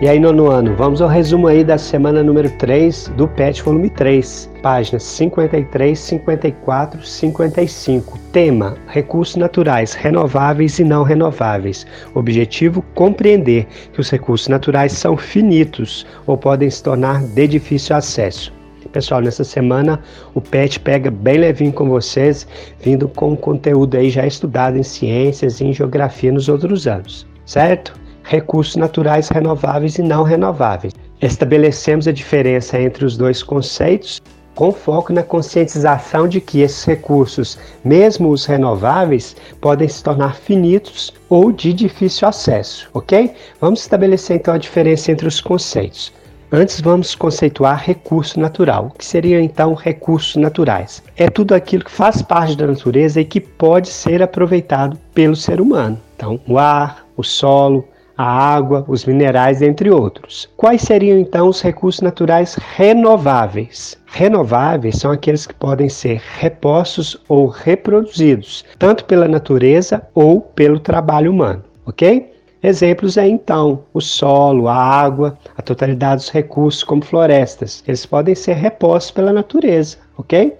E aí, nono ano, vamos ao resumo aí da semana número 3 do PET volume 3, páginas 53, 54, 55. Tema: Recursos naturais renováveis e não renováveis. Objetivo: compreender que os recursos naturais são finitos ou podem se tornar de difícil acesso. Pessoal, nessa semana o PET pega bem levinho com vocês, vindo com conteúdo aí já estudado em ciências e em geografia nos outros anos, certo? Recursos naturais renováveis e não renováveis. Estabelecemos a diferença entre os dois conceitos com foco na conscientização de que esses recursos, mesmo os renováveis, podem se tornar finitos ou de difícil acesso, ok? Vamos estabelecer então a diferença entre os conceitos. Antes vamos conceituar recurso natural. O que seriam então recursos naturais? É tudo aquilo que faz parte da natureza e que pode ser aproveitado pelo ser humano. Então, o ar, o solo, a água, os minerais, entre outros. Quais seriam então os recursos naturais renováveis? Renováveis são aqueles que podem ser repostos ou reproduzidos, tanto pela natureza ou pelo trabalho humano, ok? Exemplos é então o solo, a água, a totalidade dos recursos, como florestas. Eles podem ser repostos pela natureza, ok?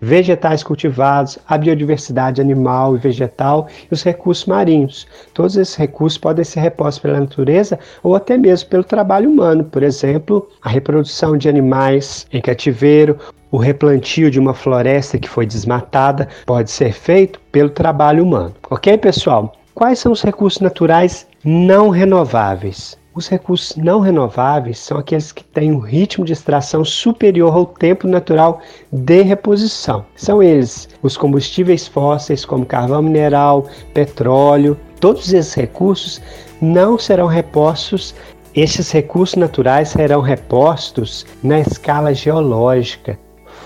Vegetais cultivados, a biodiversidade animal e vegetal e os recursos marinhos. Todos esses recursos podem ser repostos pela natureza ou até mesmo pelo trabalho humano, por exemplo, a reprodução de animais em cativeiro, o replantio de uma floresta que foi desmatada pode ser feito pelo trabalho humano. Ok, pessoal? Quais são os recursos naturais não renováveis? Os recursos não renováveis são aqueles que têm um ritmo de extração superior ao tempo natural de reposição. São eles os combustíveis fósseis, como carvão mineral, petróleo. Todos esses recursos não serão repostos estes recursos naturais serão repostos na escala geológica,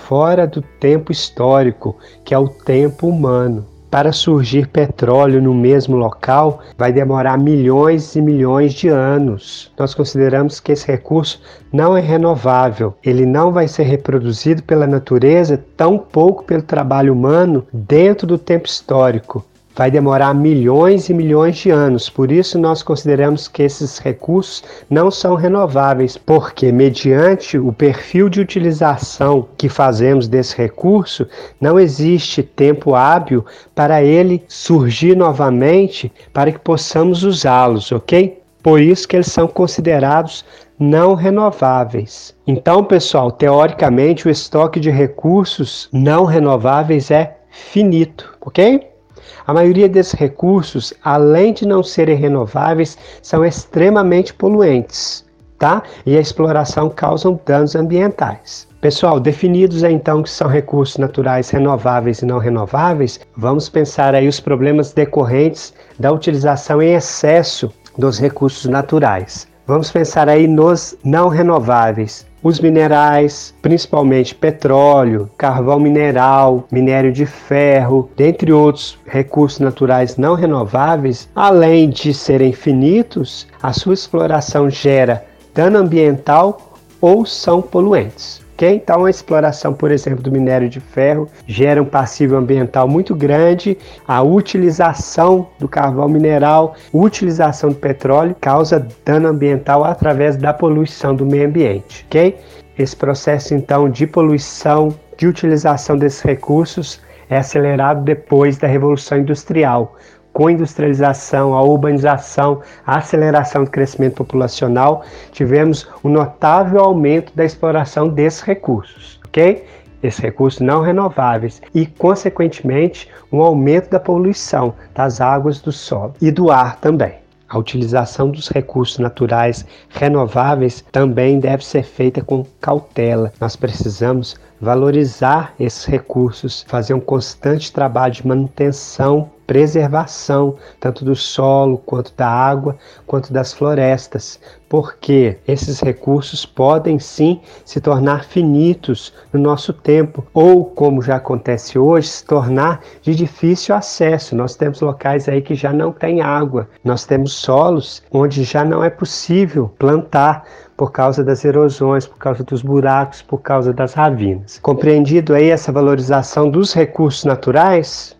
fora do tempo histórico, que é o tempo humano. Para surgir petróleo no mesmo local, vai demorar milhões e milhões de anos. Nós consideramos que esse recurso não é renovável, ele não vai ser reproduzido pela natureza, tão pouco pelo trabalho humano dentro do tempo histórico vai demorar milhões e milhões de anos. Por isso, nós consideramos que esses recursos não são renováveis, porque, mediante o perfil de utilização que fazemos desse recurso, não existe tempo hábil para ele surgir novamente para que possamos usá-los, ok? Por isso que eles são considerados não renováveis. Então, pessoal, teoricamente, o estoque de recursos não renováveis é finito, ok? A maioria desses recursos, além de não serem renováveis, são extremamente poluentes, tá? E a exploração causa danos ambientais. Pessoal, definidos então que são recursos naturais renováveis e não renováveis, vamos pensar aí os problemas decorrentes da utilização em excesso dos recursos naturais. Vamos pensar aí nos não renováveis, os minerais, principalmente petróleo, carvão mineral, minério de ferro, dentre outros recursos naturais não renováveis, além de serem finitos, a sua exploração gera dano ambiental ou são poluentes. Okay? Então, a exploração, por exemplo, do minério de ferro gera um passivo ambiental muito grande. A utilização do carvão mineral, utilização do petróleo causa dano ambiental através da poluição do meio ambiente. Okay? Esse processo, então, de poluição, de utilização desses recursos é acelerado depois da Revolução Industrial, com a industrialização, a urbanização, a aceleração do crescimento populacional, tivemos um notável aumento da exploração desses recursos, ok? Esses recursos não renováveis e, consequentemente, um aumento da poluição das águas do solo e do ar também. A utilização dos recursos naturais renováveis também deve ser feita com cautela. Nós precisamos valorizar esses recursos, fazer um constante trabalho de manutenção preservação tanto do solo, quanto da água, quanto das florestas, porque esses recursos podem sim se tornar finitos no nosso tempo, ou, como já acontece hoje, se tornar de difícil acesso. Nós temos locais aí que já não tem água, nós temos solos onde já não é possível plantar por causa das erosões, por causa dos buracos, por causa das ravinas. Compreendido aí essa valorização dos recursos naturais,